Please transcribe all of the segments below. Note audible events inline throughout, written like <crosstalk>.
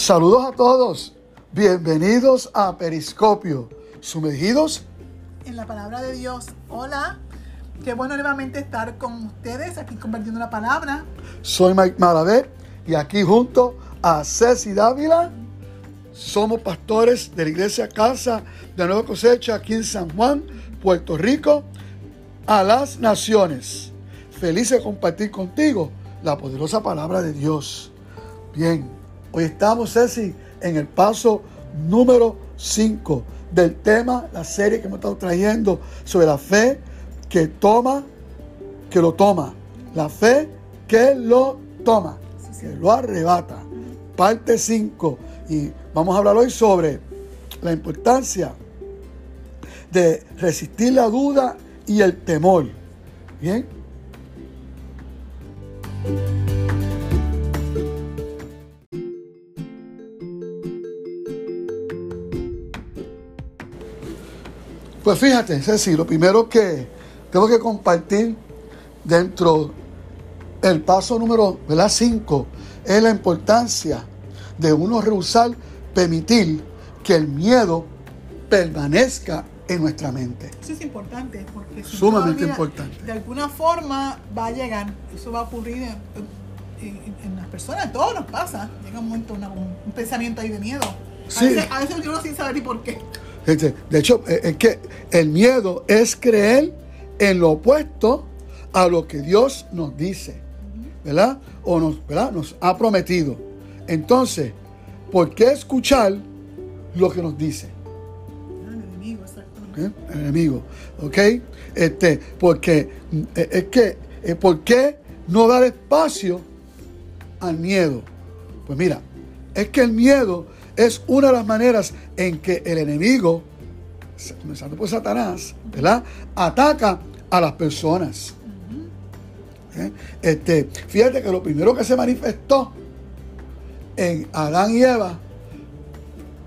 Saludos a todos. Bienvenidos a Periscopio. Sumergidos en la palabra de Dios. Hola. Qué bueno nuevamente estar con ustedes aquí compartiendo la palabra. Soy Mike Malavé y aquí junto a Ceci Dávila somos pastores de la iglesia Casa de Nueva Cosecha aquí en San Juan, Puerto Rico, a las naciones. Feliz de compartir contigo la poderosa palabra de Dios. Bien, hoy estamos, Ceci, en el paso número 5 del tema, la serie que hemos estado trayendo sobre la fe que toma, que lo toma. La fe que lo toma, que lo arrebata. Parte 5. Y vamos a hablar hoy sobre la importancia de resistir la duda y el temor. Bien. Pues fíjate, Ceci, lo primero que tengo que compartir dentro del paso número 5 es la importancia de uno rehusar permitir que el miedo permanezca en nuestra mente. Eso es importante, porque sumamente importante. De alguna forma va a llegar, eso va a ocurrir en, las personas, todo nos pasa. Llega un momento, un pensamiento ahí de miedo. A, veces, a veces yo no sin saber ni por qué. De hecho, eh, es que el miedo es creer en lo opuesto a lo que Dios nos dice, ¿verdad? O nos, ¿verdad? nos ha prometido. Entonces, ¿por qué escuchar lo que nos dice? El enemigo, exactamente. ¿Eh? El enemigo, ¿ok? Este, porque eh, es que, ¿por qué no dar espacio al miedo? Pues mira, es que el miedo es una de las maneras en que el enemigo, comenzando por Satanás, ¿verdad? Ataca a las personas. ¿Eh? Este, fíjate que lo primero que se manifestó en Adán y Eva,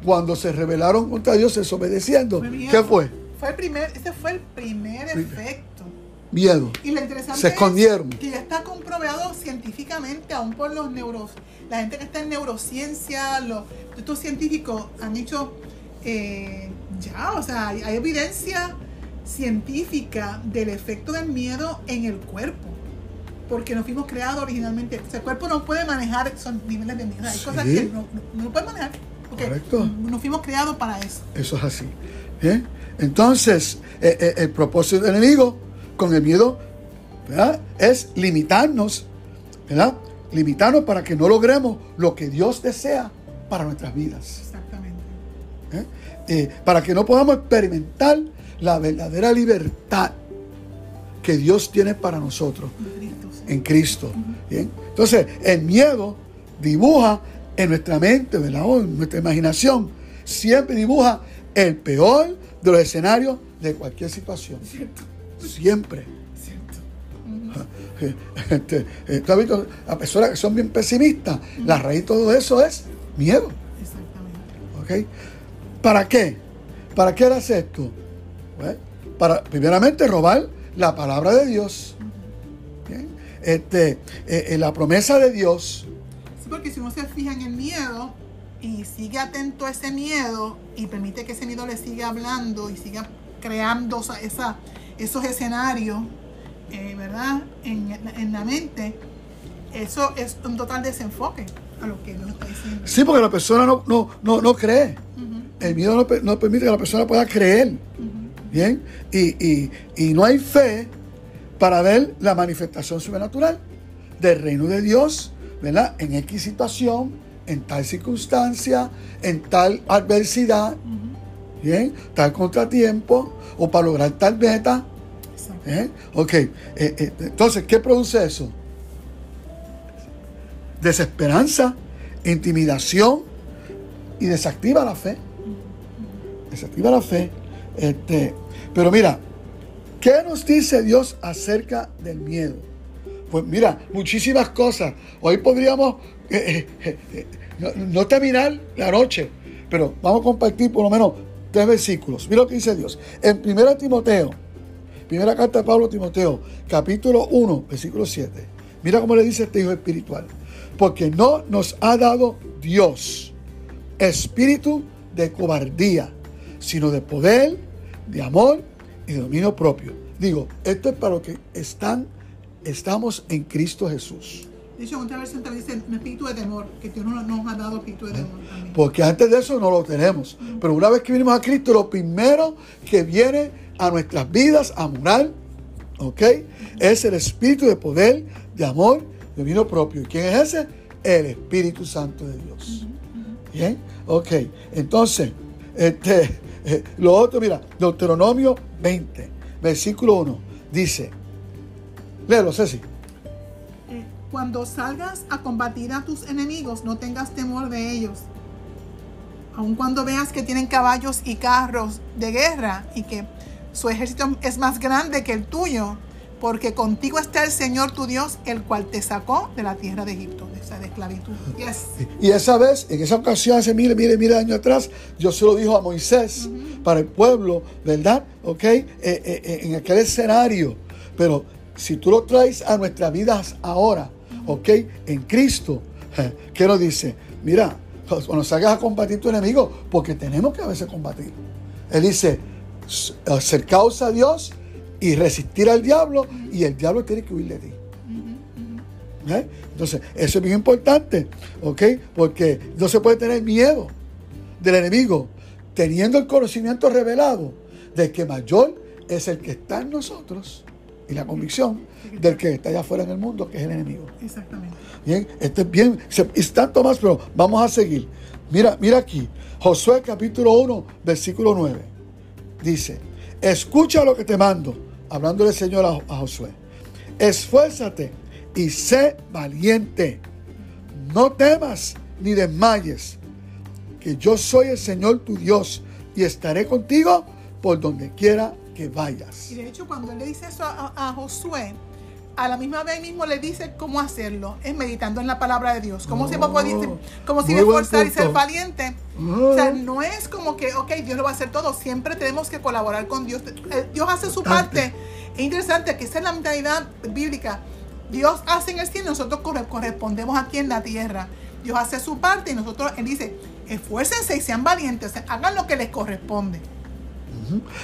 cuando se rebelaron contra Dios desobedeciendo, ¿qué fue? Fue el primer, ese fue el primer efecto. Miedo. Y lo interesante se escondieron. Es que ya está comprobado científicamente, aún por los neuros, la gente que está en neurociencia, los estos científicos han hecho eh, ya, o sea, hay, evidencia científica del efecto del miedo en el cuerpo. Porque nos fuimos creados originalmente. O sea, el cuerpo no puede manejar esos niveles de miedo. Hay cosas que no, no, puede manejar. Porque Correcto. nos fuimos creados para eso. Eso es así. Entonces, eh, eh, el propósito del enemigo con el miedo es limitarnos, ¿verdad? Limitarnos para que no logremos lo que Dios desea para nuestras vidas. Exactamente. ¿Eh? Eh, para que no podamos experimentar la verdadera libertad que Dios tiene para nosotros en Cristo. ¿Bien? Entonces, el miedo dibuja en nuestra mente, ¿verdad? O en nuestra imaginación, siempre dibuja el peor de los escenarios de cualquier situación. Siempre. <laughs> Este, eh, ¿Tú has visto a personas que son bien pesimistas? La raíz de todo eso es Miedo. Exactamente. ¿Ok? ¿Para qué? ¿Para qué hace esto? para, primeramente, robar la palabra de Dios. Este, eh, eh, la promesa de Dios. Sí, porque si uno se fija en el miedo y sigue atento a ese miedo y permite que ese miedo le siga hablando y siga creando esa, esos escenarios, eh, ¿verdad? En, en la mente, eso es un total desenfoque lo que está diciendo. Sí, porque la persona no, no, no, cree. El miedo no, permite que la persona pueda creer. Bien. Y, no hay fe para ver la manifestación sobrenatural del reino de Dios, ¿verdad? En X situación, en tal circunstancia, en tal adversidad, ¿bien? Tal contratiempo, o para lograr tal meta. ¿Eh? Ok, eh, eh, entonces, ¿qué produce eso? desesperanza, intimidación y desactiva la fe. Desactiva la fe. Este, pero mira, ¿qué nos dice Dios acerca del miedo? Pues mira, muchísimas cosas. Hoy podríamos eh, eh, no, terminar la noche, pero vamos a compartir por lo menos tres versículos. Mira lo que dice Dios. En 1 Timoteo, primera carta de Pablo a Timoteo, capítulo 1, versículo 7. Mira cómo le dice este hijo espiritual porque no nos ha dado Dios espíritu de cobardía, sino de poder, de amor y de dominio propio. Digo, esto es para los que están, estamos en Cristo Jesús. De hecho, otra versión también dice un espíritu de temor, que Dios no nos ha dado espíritu de temor también. Porque antes de eso no lo tenemos. Pero una vez que vinimos a Cristo, lo primero que viene a nuestras vidas a morar, ¿ok? Es el espíritu de poder, de amor, de dominio propio. ¿Y quién es ese? El Espíritu Santo de Dios. Bien, ok. Entonces, este, eh, lo otro, mira, Deuteronomio 20, versículo 1, dice, léelo, Ceci. Cuando salgas a combatir a tus enemigos, no tengas temor de ellos. Aun cuando veas que tienen caballos y carros de guerra y que su ejército es más grande que el tuyo, porque contigo está el Señor tu Dios, el cual te sacó de la tierra de Egipto, de esa de esclavitud. Yes. Y esa vez, en esa ocasión, hace miles, miles, miles de años atrás, Dios se lo dijo a Moisés para el pueblo, ¿verdad? ¿Ok? Eh, eh, eh, en aquel escenario. Pero si tú lo traes a nuestras vidas ahora, ¿ok? En Cristo, ¿qué nos dice? Mira, cuando salgas a combatir tu enemigo, porque tenemos que a veces combatir. Él dice, "S- acercaos a Dios y resistir al diablo, y el diablo tiene que huir de ti. ¿Eh? Entonces, eso es bien importante, ¿ok? Porque no se puede tener miedo del enemigo, teniendo el conocimiento revelado de que mayor es el que está en nosotros y la convicción del que está allá afuera en el mundo, que es el enemigo. Exactamente. Bien, esto es bien, es tanto más, pero vamos a seguir. Mira, mira aquí, Josué capítulo 1, versículo 9. Dice, escucha lo que te mando, hablándole el Señor a, a Josué. Esfuérzate y sé valiente. No temas ni desmayes, que yo soy el Señor tu Dios y estaré contigo por donde quiera que vayas. Y de hecho, cuando él le dice eso a, a Josué, a la misma vez mismo le dice cómo hacerlo, es meditando en la palabra de Dios. Como si Oh, puede, como si buen esforzar y ser valiente. Oh. O sea, no es como que, ok, Dios lo va a hacer todo. Siempre tenemos que colaborar con Dios. Eh, Dios hace su parte. Es interesante que esa es la mentalidad bíblica. Dios hace en el cielo y nosotros corre- correspondemos aquí en la tierra. Dios hace su parte y nosotros, Él dice, esfuércense y sean valientes. O sea, hagan lo que les corresponde.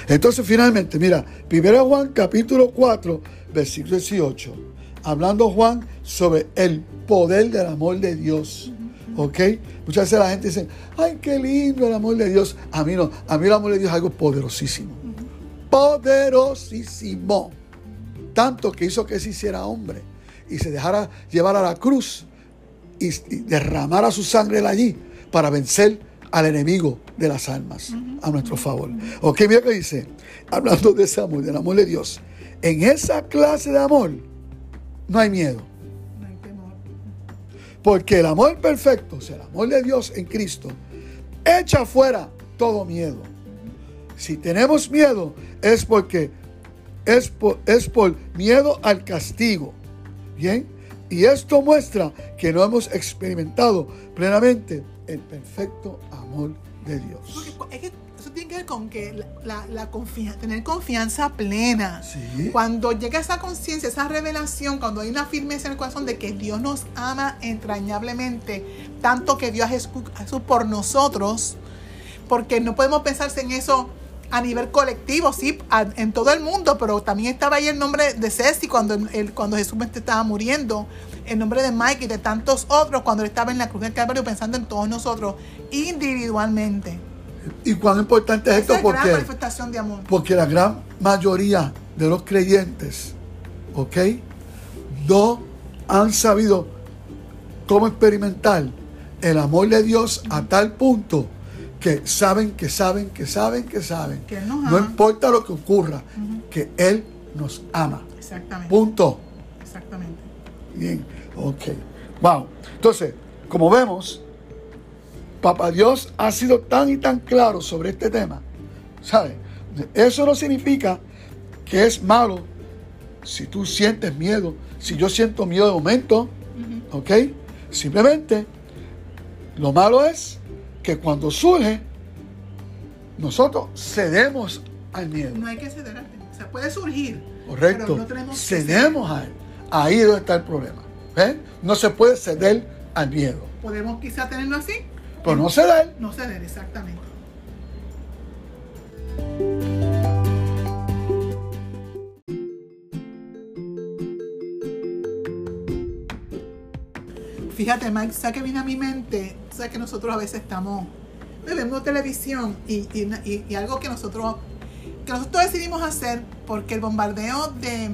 Entonces, finalmente, mira, 1 Juan capítulo 4, versículo 18. Hablando Juan sobre el poder del amor de Dios. ¿Ok? Muchas veces la gente dice, ay, qué lindo el amor de Dios. A mí no, a mí el amor de Dios es algo poderosísimo. Poderosísimo. Tanto que hizo que se hiciera hombre y se dejara llevar a la cruz y, y derramara su sangre allí para vencer al enemigo de las almas a nuestro favor. Ok, mira que dice, hablando de ese amor, del amor de Dios, en esa clase de amor no hay miedo, No hay temor. porque el amor perfecto, o sea, el amor de Dios en Cristo, echa fuera todo miedo. Si tenemos miedo es porque es por, es por miedo al castigo. ¿Bien? Y esto muestra que no hemos experimentado plenamente el perfecto amor de Dios. Porque es que eso tiene que ver con que la, la- la confia- tener confianza plena. Sí. Cuando llega esa conciencia, esa revelación, cuando hay una firmeza en el corazón de que Dios nos ama entrañablemente, tanto que Dios es Jesús por nosotros, porque no podemos pensarse en eso a nivel colectivo, sí, a- en todo el mundo, pero también estaba ahí el nombre de Ceci cuando, el, cuando Jesús estaba muriendo, el nombre de Mike y de tantos otros cuando él estaba en la cruz del Calvario pensando en todos nosotros individualmente. ¿Y cuán importante es Esa esto? es gran Porque, manifestación de amor. porque la gran mayoría de los creyentes, ¿ok? No han sabido cómo experimentar el amor de Dios a tal punto que saben, que saben, que saben, que saben. Que Él nos No importa lo que ocurra, que Él nos ama. Exactamente. Punto. Exactamente. Bien, ok. Wow. Entonces, como vemos, Papá Dios ha sido tan y tan claro sobre este tema. ¿Sabes? Eso no significa que es malo si tú sientes miedo, si yo siento miedo de momento, ¿ok? Simplemente, lo malo es que cuando surge, nosotros cedemos al miedo. No hay que ceder al tema. O sea, puede surgir. Correcto. Pero no tenemos Cedemos a él. Ahí es donde está el problema. ¿Ven? No se puede ceder al miedo. Podemos quizá tenerlo así Pero no ceder. No ceder, exactamente. Fíjate, Mike, ¿sabes que viene a mi mente? Sabes que nosotros a veces estamos, vemos televisión y, y, y, algo que nosotros, que nosotros decidimos hacer porque el bombardeo de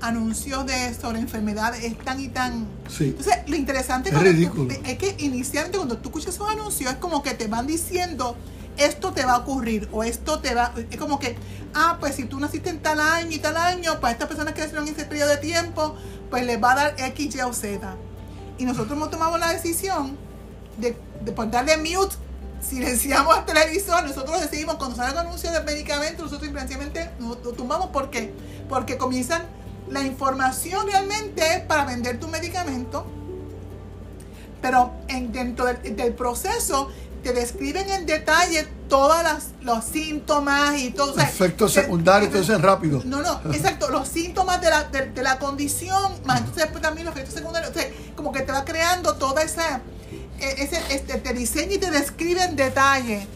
anuncios de sobre enfermedades es tan y tan... Sí. Entonces, lo interesante es, ridículo. es que inicialmente cuando tú escuchas esos anuncios es como que te van diciendo esto te va a ocurrir o esto te va, es como que, ah, pues si tú naciste en tal año y tal año, pues a estas personas que nacieron en ese periodo de tiempo, pues les va a dar X, Y o Z. Y nosotros hemos tomado la decisión de, de por darle mute, silenciamos el televisor, nosotros decidimos cuando sale el anuncio del medicamento, nosotros simplemente lo tumbamos, ¿por qué? Porque comienzan, la información realmente es para vender tu medicamento, pero en, dentro del, del proceso te describen en detalle todos los síntomas y todo. Efectos secundarios, entonces rápido. No, no, exacto, los síntomas de la, de, la condición, más entonces después también los efectos secundarios. O sea, como que te va creando toda esa, ese, este, te diseña y te describe en detalle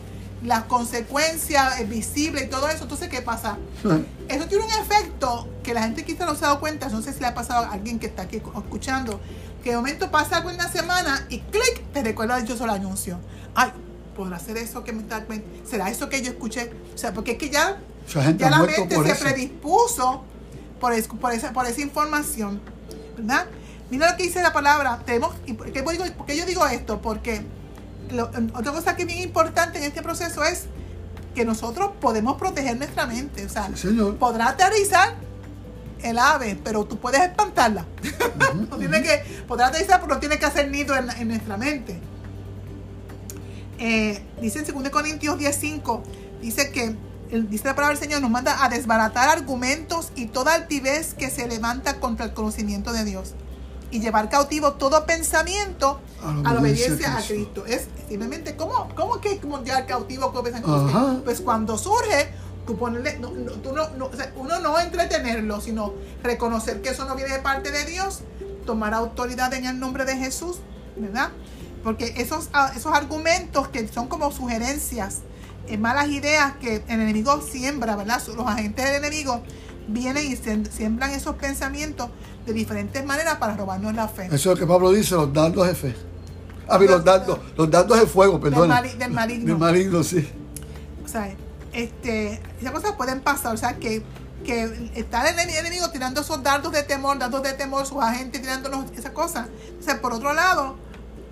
las consecuencias visibles y todo eso. Entonces, ¿qué pasa? <laughs> Eso tiene un efecto que la gente quizá no se ha dado cuenta, no sé si le ha pasado a alguien que está aquí escuchando, que de momento pasa algo en una semana y clic, te recuerda yo solo anuncio ay, ¿podrá ser eso que me está... ¿Será eso que yo escuché? O sea, porque es que ya, ya la mente se predispuso por, por, esa, por esa información, ¿verdad? Mira lo que dice la palabra. Tenemos, ¿por, qué yo digo esto? Porque otra cosa que es bien importante en este proceso es que nosotros podemos proteger nuestra mente. O sea, podrá aterrizar el ave, pero tú puedes espantarla. <laughs> no tiene que, podrá aterrizar, pero no tiene que hacer nido en, en nuestra mente. Eh, dice en 2 Corintios 10:5, dice que dice la palabra del Señor, nos manda a desbaratar argumentos y toda altivez que se levanta contra el conocimiento de Dios y llevar cautivo todo pensamiento a la, obediencia, a Cristo. Es simplemente, ¿cómo, cómo que llevar cautivo todo pensamiento? Pues cuando surge, tú ponerle, no, tú no, uno no entretenerlo, sino reconocer que eso no viene de parte de Dios, tomar autoridad en el nombre de Jesús, ¿verdad? Porque esos, ah, esos argumentos que son como sugerencias, eh, malas ideas que el enemigo siembra, ¿verdad? Los agentes del enemigo vienen y siembran esos pensamientos de diferentes maneras para robarnos la fe. Eso es lo que Pablo dice, los dardos de fe. Ah, los dardos, los dardos de fuego, perdón. Del, maligno. Del maligno, sí. O sea, este, esas cosas pueden pasar, o sea, que, que está el enemigo tirando esos dardos de temor, dardos de temor, sus agentes tirándonos esas cosas. O sea, por otro lado,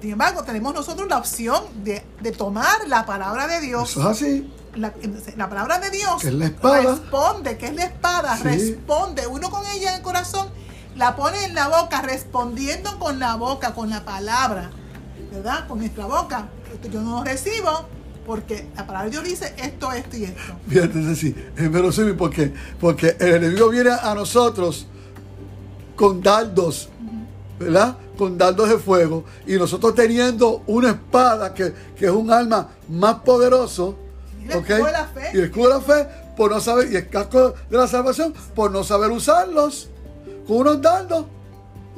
sin embargo, tenemos nosotros la opción de, tomar la palabra de Dios. Eso es así. La, palabra de Dios que es la responde, que es la espada, responde. Uno con ella en el corazón, la pone en la boca, respondiendo con la boca, con la palabra, ¿verdad? Con nuestra boca. Yo no lo recibo porque la palabra de Dios dice esto, esto y esto. Fíjate, es así, es verosímil porque, porque el enemigo viene a nosotros con dardos, ¿verdad? con dardos de fuego y nosotros teniendo una espada que, es un arma más poderoso. Y el escudo de la fe. Y el escudo de la fe por no saber, y el casco de la salvación por no saber usarlos. Con unos dardos,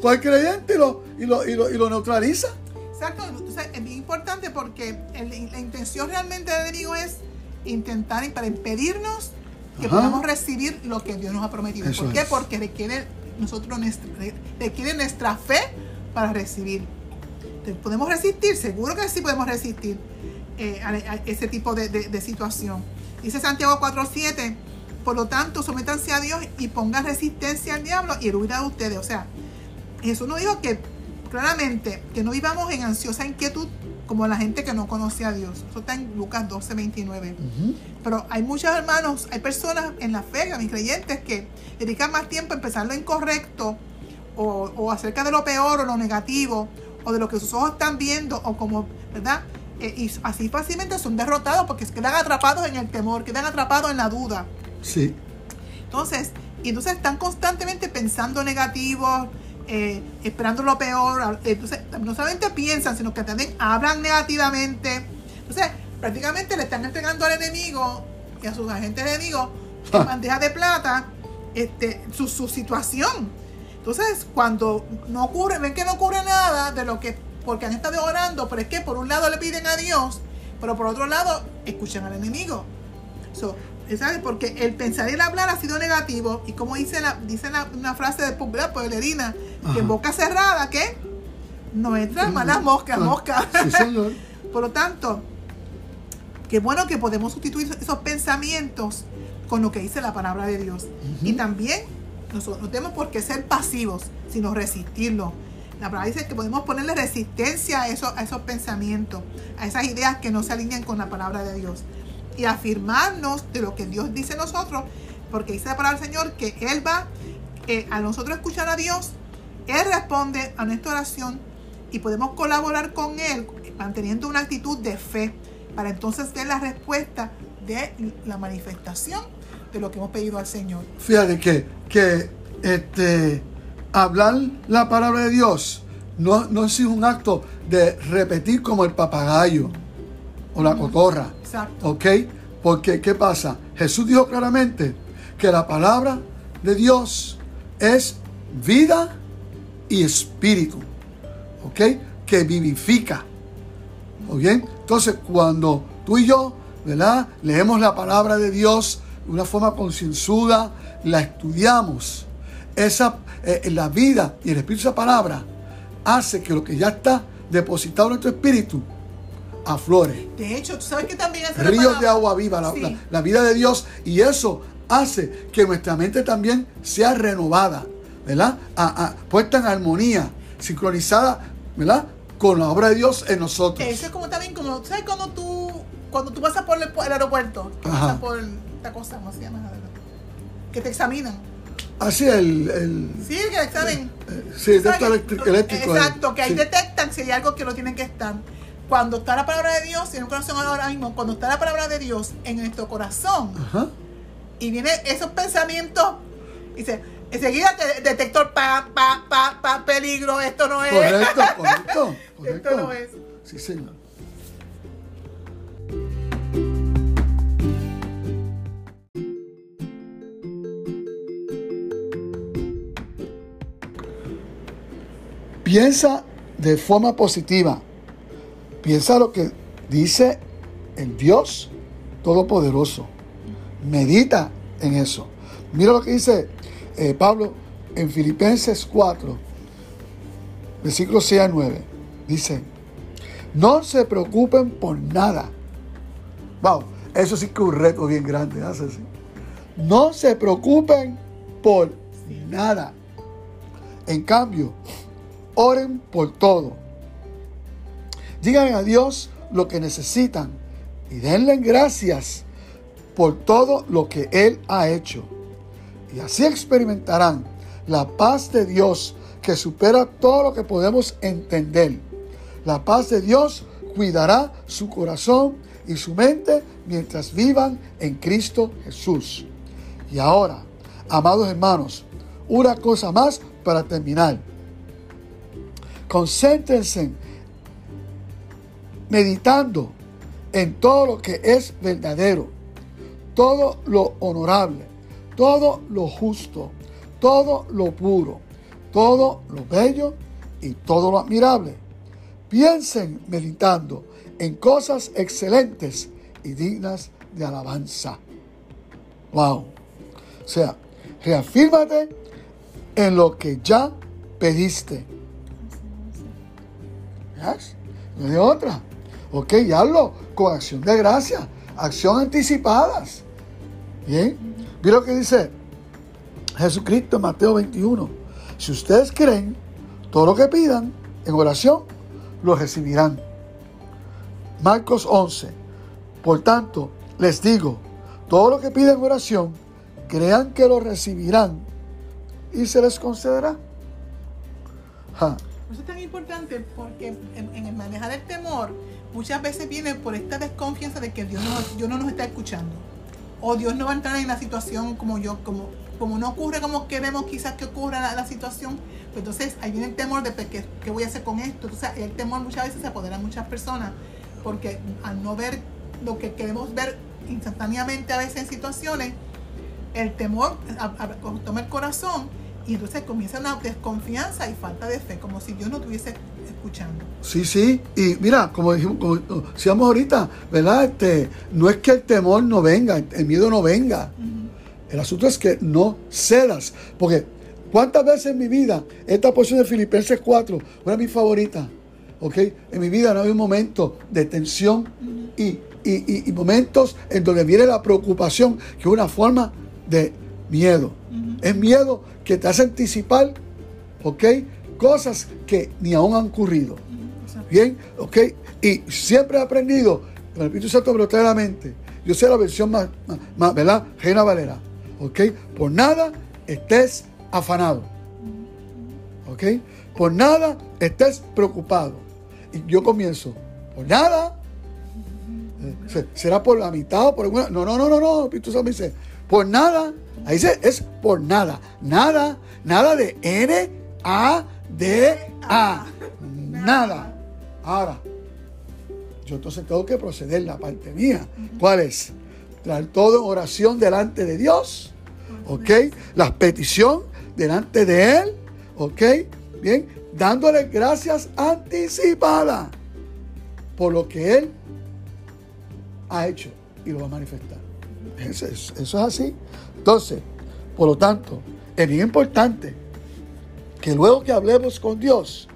con el creyente y lo, y lo, y lo, neutraliza. Exacto, es bien importante porque la intención realmente del enemigo es intentar para impedirnos que podamos recibir lo que Dios nos ha prometido. ¿Por qué? Porque requiere nosotros requiere nuestra fe para recibir. ¿Podemos resistir? Seguro que sí podemos resistir eh, a, ese tipo de, situación. Dice Santiago 4.7, por lo tanto, sométanse a Dios y pongan resistencia al diablo y él huirá de ustedes. O sea, Jesús nos dijo que claramente que no vivamos en ansiosa inquietud como la gente que no conoce a Dios. Eso está en Lucas 12, 29. Pero hay muchos hermanos, hay personas en la fe, mis creyentes, que dedican más tiempo a empezar lo incorrecto o, acerca de lo peor o lo negativo o de lo que sus ojos están viendo o como, ¿verdad? Eh, y así fácilmente son derrotados porque quedan atrapados en el temor, quedan atrapados en la duda. Sí. Entonces, y entonces están constantemente pensando negativo, eh, esperando lo peor. Entonces, no solamente piensan, sino que también hablan negativamente. Entonces, prácticamente le están entregando al enemigo y a sus agentes enemigos <laughs> en bandeja de plata este, su situación. Entonces, cuando no ocurre, ven que no ocurre nada de lo que porque han estado orando, pero es que por un lado le piden a Dios, pero por otro lado escuchan al enemigo. So, ¿sabes? Porque el pensar y el hablar ha sido negativo, y como dice, la, dice una frase de Pueblerina, que en boca cerrada, ¿qué? No entran malas moscas, moscas. Sí, señor. <laughs> por lo tanto, qué bueno que podemos sustituir esos pensamientos con lo que dice la palabra de Dios. Y también nosotros no tenemos por qué ser pasivos, sino resistirlo. La palabra dice que podemos ponerle resistencia a, eso, a esos pensamientos, a esas ideas que no se alinean con la palabra de Dios. Y afirmarnos de lo que Dios dice a nosotros, porque dice la palabra del Señor que Él va, eh, a nosotros escuchar a Dios, Él responde a nuestra oración y podemos colaborar con Él manteniendo una actitud de fe para entonces ver la respuesta de la manifestación de lo que hemos pedido al Señor. Fíjate que, que este, hablar la palabra de Dios no, no es un acto de repetir como el papagayo o la cotorra. Exacto. ¿Ok? Porque, ¿qué pasa? Jesús dijo claramente que la palabra de Dios es vida y espíritu. ¿Ok? Que vivifica. ¿Ok? Entonces, cuando tú y yo ¿verdad? Leemos la palabra de Dios de una forma concienzuda, la estudiamos. Esa, eh, la vida y el espíritu de esa palabra hace que lo que ya está depositado en nuestro espíritu aflore. De hecho, tú sabes que también hace Ríos de agua viva, la, vida de Dios, y eso hace que nuestra mente también sea renovada, ¿verdad? puesta en armonía, sincronizada, ¿verdad? Con la obra de Dios en nosotros. Eso es como también, como, ¿sabes cuando tú cuando tú pasas por el, aeropuerto, pasas por esta cosa, ¿cómo se llama? Que te examinan. Así ah, el, el, Sí, que examen. Eh, sí, eléctrico. Exacto, que ahí detectan si hay algo que no tienen que estar. Cuando está la palabra de Dios, en un corazón ahora mismo, cuando está la palabra de Dios en nuestro corazón, y vienen esos pensamientos, dice, enseguida te, detector, pa, pa, pa, pa, peligro, esto no es. Correcto, correcto. correcto. <laughs> Esto no es. Sí, señor. Piensa de forma positiva. Piensa lo que dice el Dios Todopoderoso. Medita en eso. Mira lo que dice eh, Pablo en Filipenses 4, versículos 6 a 9. Dice, no se preocupen por nada. Wow, eso sí que es un reto bien grande. ¿hace No se preocupen por nada. En cambio, Oren por todo. Díganle a Dios lo que necesitan y denle gracias por todo lo que Él ha hecho. Y así experimentarán la paz de Dios que supera todo lo que podemos entender. La paz de Dios cuidará su corazón y su mente mientras vivan en Cristo Jesús. Y ahora, amados hermanos, una cosa más para terminar. Concéntrense meditando en todo lo que es verdadero, todo lo honorable, todo lo justo, todo lo puro, todo lo bello y todo lo admirable. Piensen meditando en cosas excelentes y dignas de alabanza. Wow. O sea, reafírmate en lo que ya pediste no hay otra. Ok, y hazlo con acción de gracia, acción anticipadas. Bien, mira lo que dice Jesucristo en Mateo 21. Si ustedes creen, todo lo que pidan en oración, lo recibirán. Marcos 11. Por tanto, les digo, todo lo que piden en oración, crean que lo recibirán y se les concederá. Eso es tan importante porque en, el manejar el temor muchas veces viene por esta desconfianza de que Dios no, no nos está escuchando. O Dios no va a entrar en la situación como yo, como, como no ocurre como queremos quizás que ocurra la, situación. Pues entonces ahí viene el temor de pues, ¿qué, ¿qué, voy a hacer con esto. Entonces el temor muchas veces se apodera a muchas personas porque al no ver lo que queremos ver instantáneamente a veces en situaciones, el temor toma el corazón Y entonces comienza una desconfianza y falta de fe, como si Dios no estuviese escuchando. Sí, sí, y mira, como dijimos, como decíamos ahorita, ¿verdad? Este, no es que el temor no venga, el miedo no venga. El asunto es que no cedas, porque ¿cuántas veces en mi vida esta porción de Filipenses 4 fue mi favorita? ¿Ok? En mi vida no hay un momento de tensión y, y, momentos en donde viene la preocupación, que es una forma de miedo. Es miedo que te hace anticipar, ¿ok? Cosas que ni aún han ocurrido. Bien, ¿ok? Y siempre he aprendido, el Espíritu Santo me lo trae a la mente. Yo sé la versión más, más, ¿verdad? Reina Valera. ¿Ok? Por nada estés afanado. ¿Ok? Por nada estés preocupado. Y yo comienzo, por nada. Eh, ¿Será por la mitad o por alguna? No, no, no, no, no. Espíritu Santo me dice, por nada. Ahí dice, es por nada. Nada, nada de N, A, D, A. Nada. Ahora, yo entonces tengo que proceder la parte mía. ¿Cuál es? Traer todo en oración delante de Dios. ¿Ok? La petición delante de Él. ¿Ok? Bien. Dándole gracias anticipadas por lo que Él ha hecho y lo va a manifestar. Eso es, eso es así. Entonces, por lo tanto, es bien importante que luego que hablemos con Dios,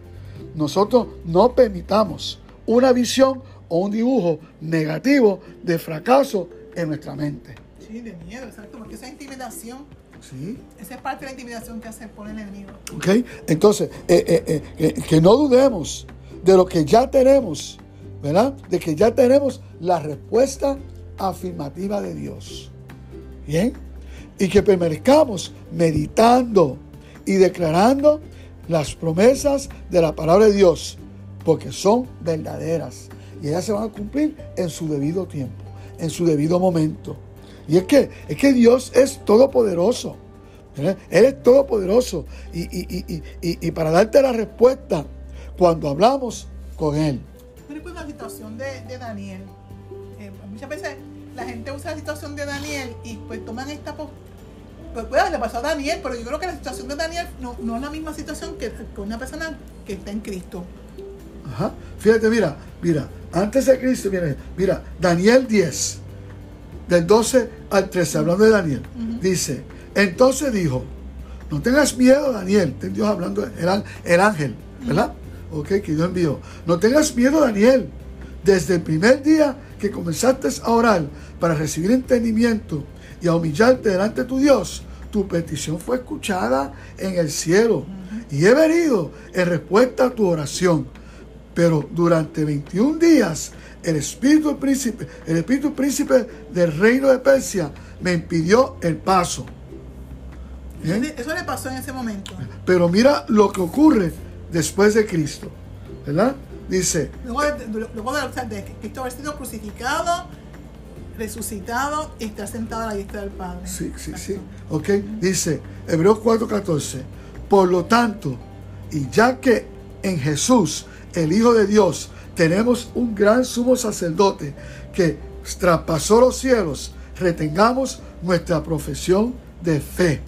nosotros no permitamos una visión o un dibujo negativo de fracaso en nuestra mente. Sí, de miedo, exacto, porque esa intimidación. Sí. Esa es parte de la intimidación que hace por el enemigo. Ok, entonces, eh, eh, eh, que no dudemos de lo que ya tenemos, ¿verdad? De que ya tenemos la respuesta afirmativa de Dios. Bien, y que permanezcamos meditando y declarando las promesas de la palabra de Dios, porque son verdaderas y ellas se van a cumplir en su debido tiempo, en su debido momento. Y es que, es que Dios es todopoderoso. Él es todopoderoso. Y, y, para darte la respuesta, cuando hablamos con Él. Pero pues la situación de, Daniel. Eh, muchas veces la gente usa la situación de Daniel y pues toman esta pues, pues, le pasó a Daniel, pero yo creo que la situación de Daniel no, es la misma situación que, una persona que está en Cristo. Ajá. Fíjate, mira, mira, antes de Cristo, mira, mira, Daniel 10, del 12 al 13, hablando de Daniel, dice, entonces dijo, no tengas miedo, Daniel, Dios hablando, el, el ángel, ¿verdad? Ok, que Dios envió. No tengas miedo, Daniel, desde el primer día que comenzaste a orar para recibir entendimiento y a humillarte delante de tu Dios, tu petición fue escuchada en el cielo y he venido en respuesta a tu oración. Pero durante 21 días el espíritu príncipe, el espíritu príncipe del reino de Persia me impidió el paso. Eso le pasó en ese momento. Pero mira lo que ocurre después de Cristo, ¿verdad? Dice. Luego de, de Cristo haber sido crucificado, resucitado y está sentado a la diestra del Padre. Sí, sí, sí. Ok, dice Hebreos 4:14. Por lo tanto, y ya que en Jesús, el Hijo de Dios, tenemos un gran sumo sacerdote que traspasó los cielos, retengamos nuestra profesión de fe.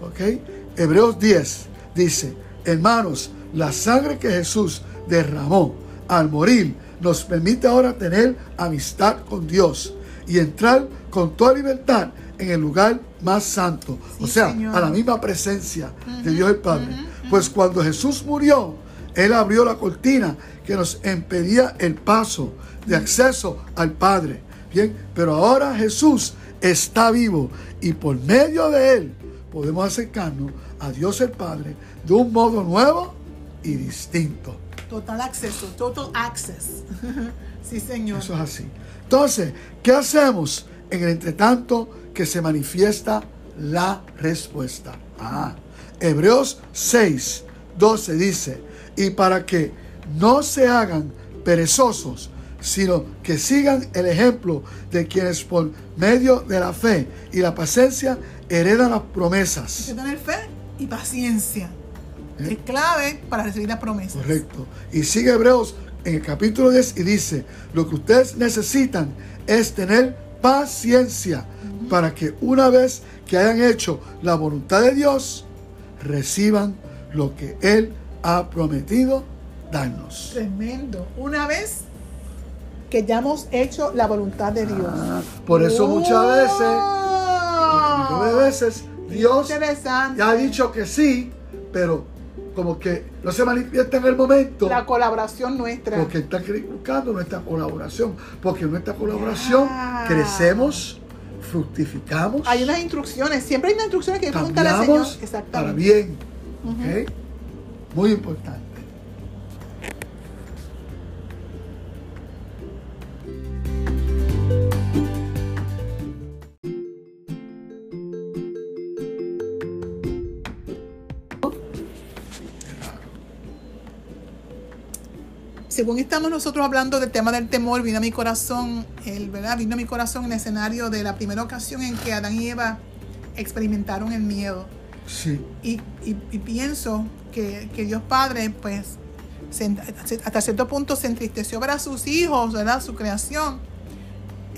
¿Ok? Hebreos 10 dice, hermanos, la sangre que Jesús derramó al morir nos permite ahora tener amistad con Dios y entrar con toda libertad en el lugar más santo, o sea, a la misma presencia de Dios el Padre. Pues cuando Jesús murió, Él abrió la cortina que nos impedía el paso de acceso al Padre. Bien, pero ahora Jesús está vivo y por medio de Él podemos acercarnos a Dios el Padre de un modo nuevo y distinto. Total acceso, total access. <laughs> sí, Señor. Eso es así. Entonces, ¿qué hacemos en el entretanto que se manifiesta la respuesta? Ah, Hebreos 6, 12 dice, y para que no se hagan perezosos, sino que sigan el ejemplo de quienes por medio de la fe y la paciencia heredan las promesas. Hay que tener fe y paciencia. ¿Eh? Es clave para recibir las promesas. Correcto. Y sigue Hebreos en el capítulo 10 y dice, lo que ustedes necesitan es tener paciencia para que una vez que hayan hecho la voluntad de Dios, reciban lo que Él ha prometido darnos. Tremendo. Una vez que ya hemos hecho la voluntad de Dios. Ah, por eso muchas veces, muchas veces Dios ya ha dicho que sí, pero como que no se manifiesta en el momento. La colaboración nuestra. Porque está buscando nuestra colaboración. Porque en nuestra colaboración crecemos, fructificamos, Hay unas instrucciones. Siempre hay unas instrucciones que preguntarle al Señor. cambiamos para Exactamente. bien. Muy importante. Según estamos nosotros hablando del tema del temor, vino a mi corazón, el, ¿verdad? Vino a mi corazón el escenario de la primera ocasión en que Adán y Eva experimentaron el miedo. Sí. Y, y- y pienso que, que Dios Padre, pues, se- hasta cierto punto se entristeció para sus hijos, ¿verdad? Su creación,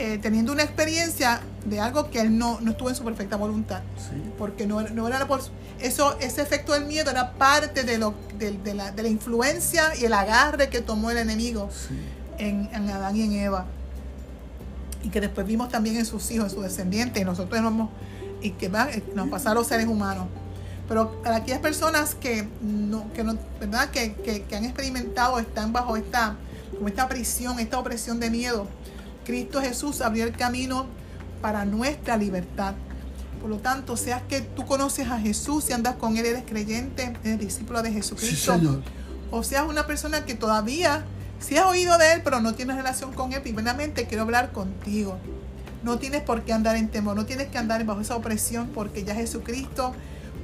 eh, teniendo una experiencia de algo que él no, no estuvo en su perfecta voluntad. Sí. Porque no, era- no era por eso, ese efecto del miedo era parte de, lo, de, de la, de la influencia y el agarre que tomó el enemigo Sí. en, en Adán y en Eva. Y que después vimos también en sus hijos, en sus descendientes, y nosotros nos, y que va, eh, nos pasaron los seres humanos. Pero para aquellas personas que no, que no, ¿verdad? Que, que, que han experimentado, están bajo esta, como esta prisión, esta opresión de miedo, Cristo Jesús abrió el camino para nuestra libertad. Por lo tanto, seas que tú conoces a Jesús y andas con Él, eres creyente, eres discípulo de Sí, Jesucristo Señor. o seas una persona que todavía sí has oído de él, pero no tienes relación con él, primeramente quiero hablar contigo. No tienes por qué andar en temor, no tienes que andar bajo esa opresión, porque ya Jesucristo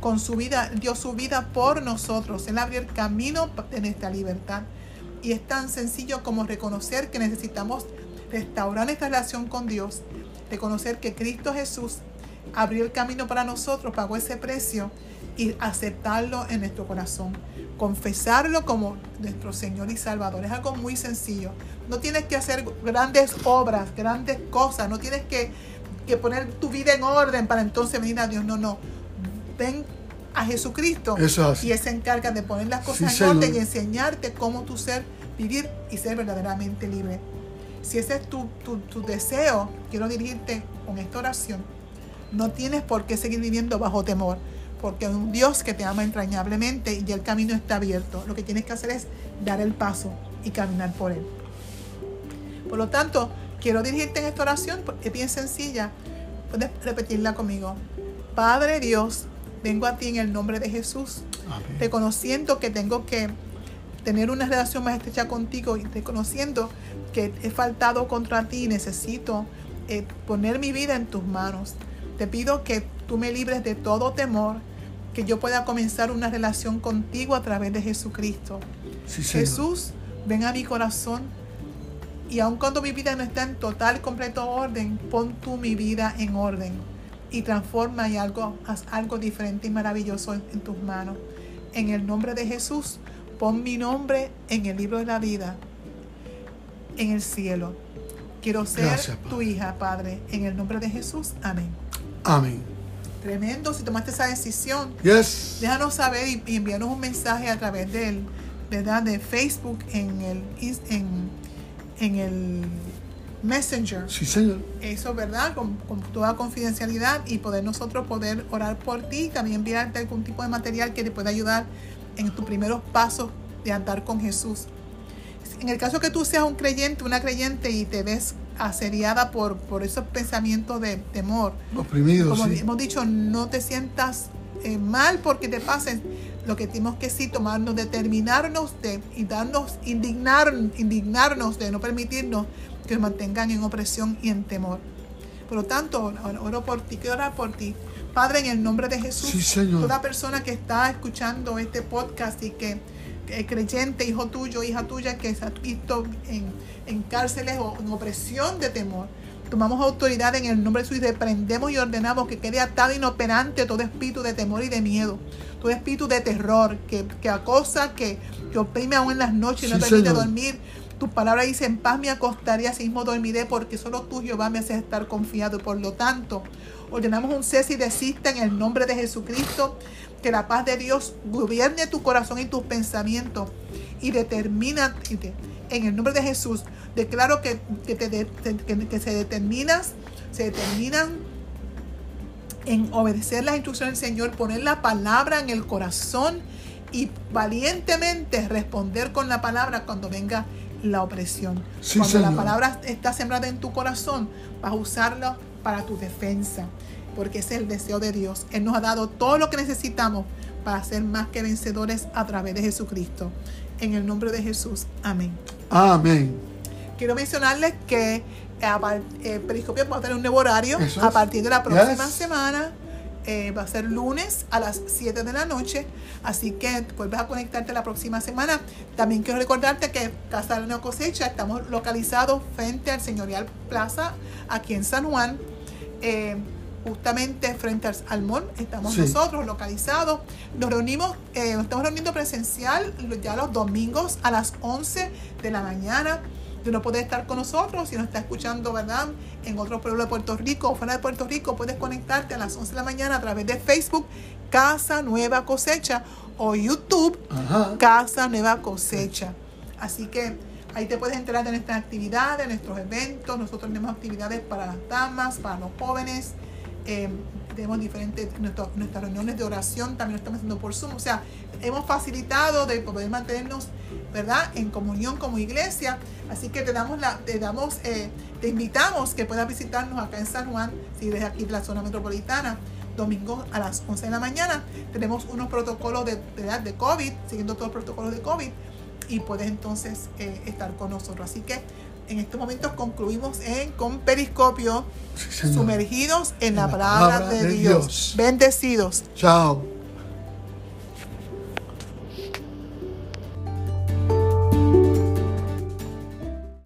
con su vida dio su vida por nosotros. Él abrió el camino de nuestra libertad. Y es tan sencillo como reconocer que necesitamos restaurar nuestra relación con Dios, reconocer que Cristo Jesús abrió el camino para nosotros, pagó ese precio y aceptarlo en nuestro corazón. Confesarlo como nuestro Señor y Salvador. Es algo muy sencillo. No tienes que hacer grandes obras, grandes cosas. No tienes que, que poner tu vida en orden para entonces venir a Dios. No, no. Ven a Jesucristo y Él se encarga de poner las cosas Sí, en orden y enseñarte cómo tú ser, vivir y ser verdaderamente libre. Si ese es tu, tu, tu deseo, quiero dirigirte con esta oración. No tienes por qué seguir viviendo bajo temor, porque hay un Dios que te ama entrañablemente y el camino está abierto. Lo que tienes que hacer es dar el paso y caminar por él. Por lo tanto, quiero dirigirte en esta oración, porque es bien sencilla. Puedes repetirla conmigo. Padre Dios, vengo a ti en el nombre de Jesús Amén. reconociendo que tengo que tener una relación más estrecha contigo y reconociendo que he faltado contra ti y necesito eh, poner mi vida en tus manos. Te pido que tú me libres de todo temor, que yo pueda comenzar una relación contigo a través de Jesucristo. Sí. Jesús, ven a mi corazón y aun cuando mi vida no está en total completo orden, pon tú mi vida en orden y transforma y algo, haz algo diferente y maravilloso en, en tus manos. En el nombre de Jesús, pon mi nombre en el libro de la vida, en el cielo. Quiero ser Gracias, tu hija, Padre. En el nombre de Jesús, amén. Amén. Tremendo si tomaste esa decisión. Yes. Déjanos saber y, y envíanos un mensaje a través del, ¿verdad? de Facebook en el, en, en el Messenger. Sí, Señor. Eso, ¿verdad? Con, con toda confidencialidad y poder nosotros poder orar por ti y también enviarte algún tipo de material que te pueda ayudar en tus primeros pasos de andar con Jesús. En el caso que tú seas un creyente, una creyente y te ves asediada por, por esos pensamientos de temor, Oprimido, como sí. hemos dicho, no te sientas eh, mal porque te pasen. Lo que tenemos que sí tomarnos, determinarnos de, y darnos, indignar, indignarnos de no permitirnos que nos mantengan en opresión y en temor. Por lo tanto, oro, oro por ti, quiero orar por ti. Padre, en el nombre de Jesús, Sí, Señor. toda persona que está escuchando este podcast y que creyente, hijo tuyo, hija tuya, que se ha visto en, en cárceles o en opresión de temor. Tomamos autoridad en el nombre de Jesús y reprendemos y ordenamos que quede atado inoperante todo espíritu de temor y de miedo, todo espíritu de terror que, que acosa, que, que oprime aún en las noches y no permite Señor. dormir. Tu palabra dice, en paz me acostaré, así mismo dormiré, porque solo tú, Jehová, me haces estar confiado. Por lo tanto, ordenamos un cese y desista en el nombre de Jesucristo. Que la paz de Dios gobierne tu corazón y tus pensamientos. Y determina, en el nombre de Jesús, declaro que, que, que se determinas, se determinan en obedecer las instrucciones del Señor, poner la palabra en el corazón y valientemente responder con la palabra cuando venga la opresión. Cuando la palabra está sembrada en tu corazón, vas a usarla para tu defensa, porque es el deseo de Dios. Él nos ha dado todo lo que necesitamos para ser más que vencedores a través de Jesucristo. En el nombre de Jesús. Amén. Amén. Quiero mencionarles que eh, Periscopio va a tener un nuevo horario a partir de la próxima semana. Eh, va a ser lunes a las 7 de la noche. Así que vuelves a conectarte la próxima semana. También quiero recordarte que Casa de la Cosecha estamos localizados frente al Señorial Plaza, aquí en San Juan. Eh, justamente frente al Almón, estamos nosotros localizados. Nos reunimos, eh, nos estamos reuniendo presencial ya los domingos a las 11 de la mañana no puedes estar con nosotros, si nos está escuchando, ¿verdad? En otro pueblo de Puerto Rico o fuera de Puerto Rico, puedes conectarte a las 11 de la mañana a través de Facebook, Casa Nueva Cosecha, o YouTube, Casa Nueva Cosecha. Así que ahí te puedes enterar de nuestras actividades, de nuestros eventos. Nosotros tenemos actividades para las damas, para los jóvenes. Eh, tenemos diferentes, nuestras reuniones de oración también lo estamos haciendo por Zoom. O sea, hemos facilitado de poder mantenernos ¿verdad? En comunión como iglesia. Así que te damos la, te damos, eh, te invitamos que puedas visitarnos acá en San Juan, si eres aquí de la zona metropolitana, domingo a las 11 de la mañana. Tenemos unos protocolos de, de, de COVID, siguiendo todos los protocolos de COVID, y puedes entonces eh, estar con nosotros. Así que en estos momentos concluimos en, con Periscopio, sumergidos en, la, palabra, de, Dios. Bendecidos. Chao.